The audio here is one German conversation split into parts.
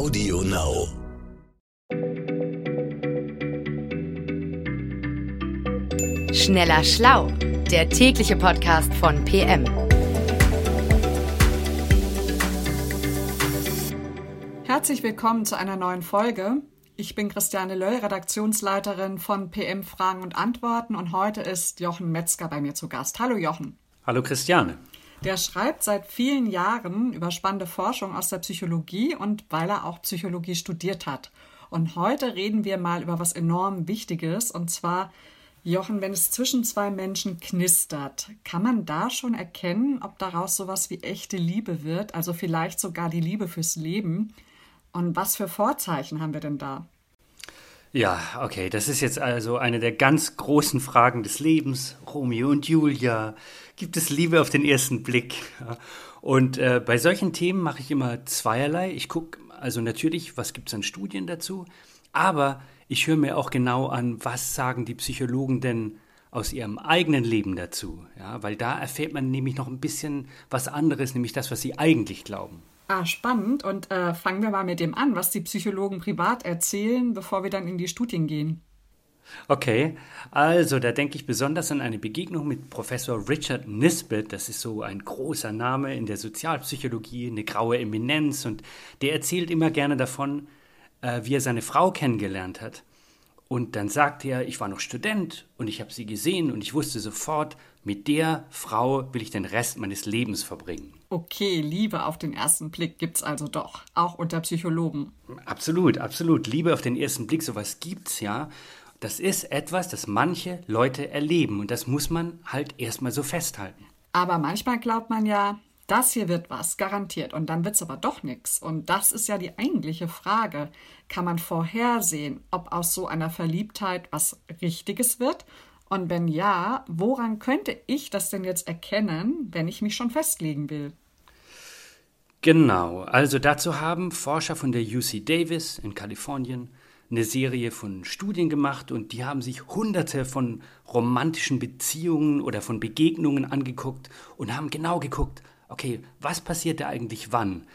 Audio Now. Schneller Schlau, der tägliche Podcast von PM. Herzlich willkommen zu einer neuen Folge. Ich bin Christiane Löll, Redaktionsleiterin von PM Fragen und Antworten und heute ist Jochen Metzger bei mir zu Gast. Hallo Jochen. Hallo Christiane. Der schreibt seit vielen Jahren über spannende Forschung aus der Psychologie und weil er auch Psychologie studiert hat. Und heute reden wir mal über was enorm Wichtiges und zwar Jochen, wenn es zwischen zwei Menschen knistert, kann man da schon erkennen, ob daraus sowas wie echte Liebe wird, also vielleicht sogar die Liebe fürs Leben? Und was für Vorzeichen haben wir denn da? Ja, okay, das ist jetzt also eine der ganz großen Fragen des Lebens. Romeo und Julia, gibt es Liebe auf den ersten Blick? Und äh, bei solchen Themen mache ich immer zweierlei. Ich gucke also natürlich, was gibt es an Studien dazu, aber ich höre mir auch genau an, was sagen die Psychologen denn aus ihrem eigenen Leben dazu. Ja, weil da erfährt man nämlich noch ein bisschen was anderes, nämlich das, was sie eigentlich glauben. Ah, spannend. Und äh, fangen wir mal mit dem an, was die Psychologen privat erzählen, bevor wir dann in die Studien gehen. Okay, also da denke ich besonders an eine Begegnung mit Professor Richard Nisbet. Das ist so ein großer Name in der Sozialpsychologie, eine graue Eminenz. Und der erzählt immer gerne davon, äh, wie er seine Frau kennengelernt hat. Und dann sagte er, ich war noch Student und ich habe sie gesehen und ich wusste sofort, mit der Frau will ich den Rest meines Lebens verbringen. Okay, Liebe auf den ersten Blick gibt's also doch, auch unter Psychologen. Absolut, absolut. Liebe auf den ersten Blick, sowas gibt's ja. Das ist etwas, das manche Leute erleben und das muss man halt erstmal so festhalten. Aber manchmal glaubt man ja, das hier wird was, garantiert. Und dann wird es aber doch nichts. Und das ist ja die eigentliche Frage. Kann man vorhersehen, ob aus so einer Verliebtheit was Richtiges wird? Und wenn ja, woran könnte ich das denn jetzt erkennen, wenn ich mich schon festlegen will? Genau, also dazu haben Forscher von der UC Davis in Kalifornien eine Serie von Studien gemacht und die haben sich hunderte von romantischen Beziehungen oder von Begegnungen angeguckt und haben genau geguckt, okay, was passiert da eigentlich wann?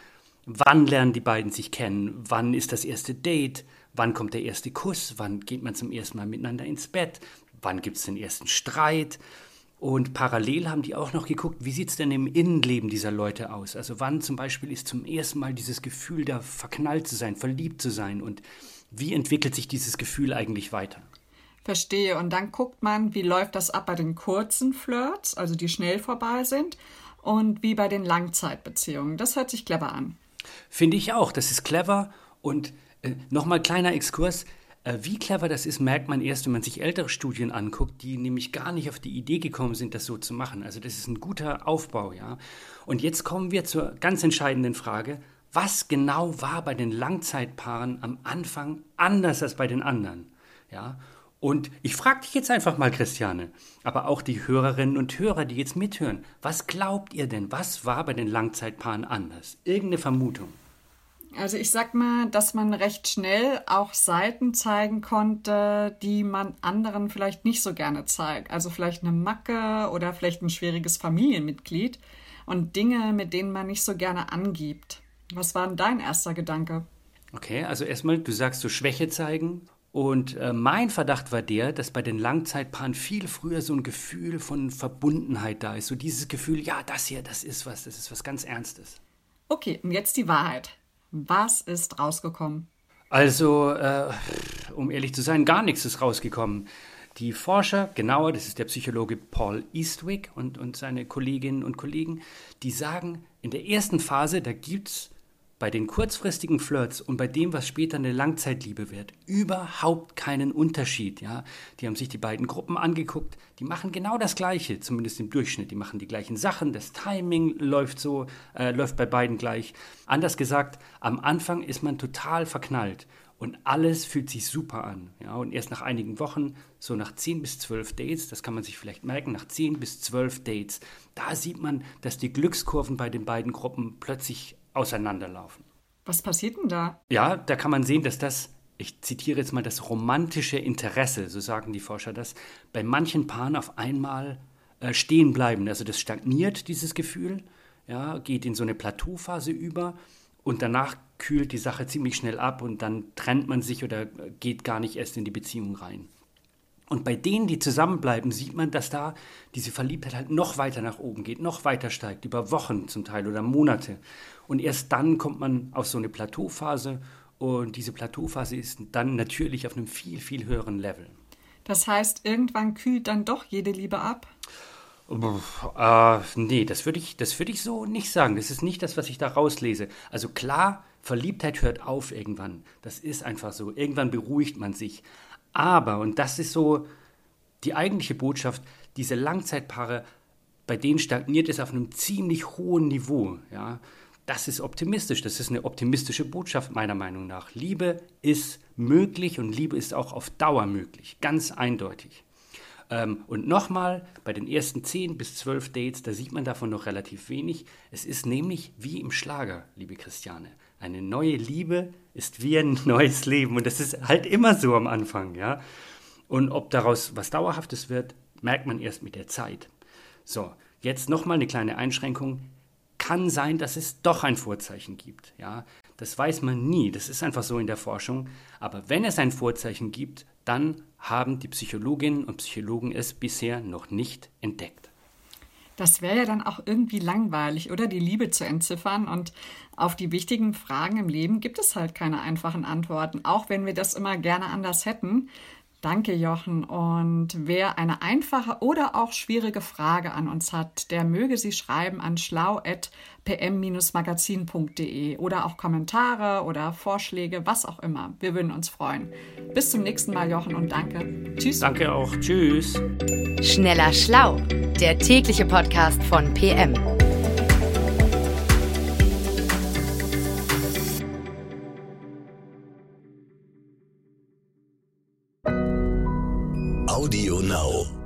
Wann lernen die beiden sich kennen? Wann ist das erste Date? Wann kommt der erste Kuss? Wann geht man zum ersten Mal miteinander ins Bett? Wann gibt es den ersten Streit? Und parallel haben die auch noch geguckt, wie sieht es denn im Innenleben dieser Leute aus? Also wann zum Beispiel ist zum ersten Mal dieses Gefühl da verknallt zu sein, verliebt zu sein und wie entwickelt sich dieses Gefühl eigentlich weiter? Verstehe. Und dann guckt man, wie läuft das ab bei den kurzen Flirts, also die schnell vorbei sind und wie bei den Langzeitbeziehungen. Das hört sich clever an. Finde ich auch. Das ist clever. Und äh, nochmal kleiner Exkurs. Äh, wie clever das ist, merkt man erst, wenn man sich ältere Studien anguckt, die nämlich gar nicht auf die Idee gekommen sind, das so zu machen. Also das ist ein guter Aufbau, ja. Und jetzt kommen wir zur ganz entscheidenden Frage. Was genau war bei den Langzeitpaaren am Anfang anders als bei den anderen? Ja, und ich frage dich jetzt einfach mal, Christiane, aber auch die Hörerinnen und Hörer, die jetzt mithören, was glaubt ihr denn, was war bei den Langzeitpaaren anders? Irgendeine Vermutung? Also ich sag mal, dass man recht schnell auch Seiten zeigen konnte, die man anderen vielleicht nicht so gerne zeigt. Also vielleicht eine Macke oder vielleicht ein schwieriges Familienmitglied und Dinge, mit denen man nicht so gerne angibt. Was war denn dein erster Gedanke? Okay, also erstmal, du sagst so Schwäche zeigen und äh, mein Verdacht war der, dass bei den Langzeitpaaren viel früher so ein Gefühl von Verbundenheit da ist. So dieses Gefühl, ja, das hier, das ist was, das ist was ganz Ernstes. Okay, und jetzt die Wahrheit. Was ist rausgekommen? Also, äh, um ehrlich zu sein, gar nichts ist rausgekommen. Die Forscher, genauer, das ist der Psychologe Paul Eastwick und, und seine Kolleginnen und Kollegen, die sagen, in der ersten Phase, da gibt es bei den kurzfristigen Flirts und bei dem, was später eine Langzeitliebe wird, überhaupt keinen Unterschied. Ja? Die haben sich die beiden Gruppen angeguckt, die machen genau das Gleiche, zumindest im Durchschnitt. Die machen die gleichen Sachen, das Timing läuft so, äh, läuft bei beiden gleich. Anders gesagt, am Anfang ist man total verknallt und alles fühlt sich super an. Ja? Und erst nach einigen Wochen, so nach 10 bis 12 Dates, das kann man sich vielleicht merken, nach 10 bis 12 Dates, da sieht man, dass die Glückskurven bei den beiden Gruppen plötzlich auseinanderlaufen. Was passiert denn da? Ja, da kann man sehen, dass das, ich zitiere jetzt mal, das romantische Interesse, so sagen die Forscher das, bei manchen Paaren auf einmal äh, stehen bleiben. Also das stagniert, dieses Gefühl, ja, geht in so eine Plateauphase über und danach kühlt die Sache ziemlich schnell ab und dann trennt man sich oder geht gar nicht erst in die Beziehung rein. Und bei denen, die zusammenbleiben, sieht man, dass da diese Verliebtheit halt noch weiter nach oben geht, noch weiter steigt, über Wochen zum Teil oder Monate. Und erst dann kommt man auf so eine Plateauphase und diese Plateauphase ist dann natürlich auf einem viel, viel höheren Level. Das heißt, irgendwann kühlt dann doch jede Liebe ab? Äh, nee, das würde ich, würd ich so nicht sagen. Das ist nicht das, was ich da rauslese. Also klar, Verliebtheit hört auf irgendwann. Das ist einfach so. Irgendwann beruhigt man sich. Aber, und das ist so die eigentliche Botschaft, diese Langzeitpaare, bei denen stagniert es auf einem ziemlich hohen Niveau. Ja? Das ist optimistisch, das ist eine optimistische Botschaft meiner Meinung nach. Liebe ist möglich und Liebe ist auch auf Dauer möglich, ganz eindeutig. Ähm, und nochmal, bei den ersten 10 bis 12 Dates, da sieht man davon noch relativ wenig. Es ist nämlich wie im Schlager, liebe Christiane. Eine neue Liebe ist wie ein neues Leben. Und das ist halt immer so am Anfang, ja. Und ob daraus was Dauerhaftes wird, merkt man erst mit der Zeit. So, jetzt nochmal eine kleine Einschränkung. Kann sein, dass es doch ein Vorzeichen gibt, ja. Das weiß man nie, das ist einfach so in der Forschung. Aber wenn es ein Vorzeichen gibt, dann haben die Psychologinnen und Psychologen es bisher noch nicht entdeckt. Das wäre ja dann auch irgendwie langweilig, oder die Liebe zu entziffern. Und auf die wichtigen Fragen im Leben gibt es halt keine einfachen Antworten, auch wenn wir das immer gerne anders hätten. Danke, Jochen. Und wer eine einfache oder auch schwierige Frage an uns hat, der möge sie schreiben an schlau.pm-magazin.de oder auch Kommentare oder Vorschläge, was auch immer. Wir würden uns freuen. Bis zum nächsten Mal, Jochen, und danke. Tschüss. Danke auch. Tschüss. Schneller Schlau, der tägliche Podcast von PM. Now.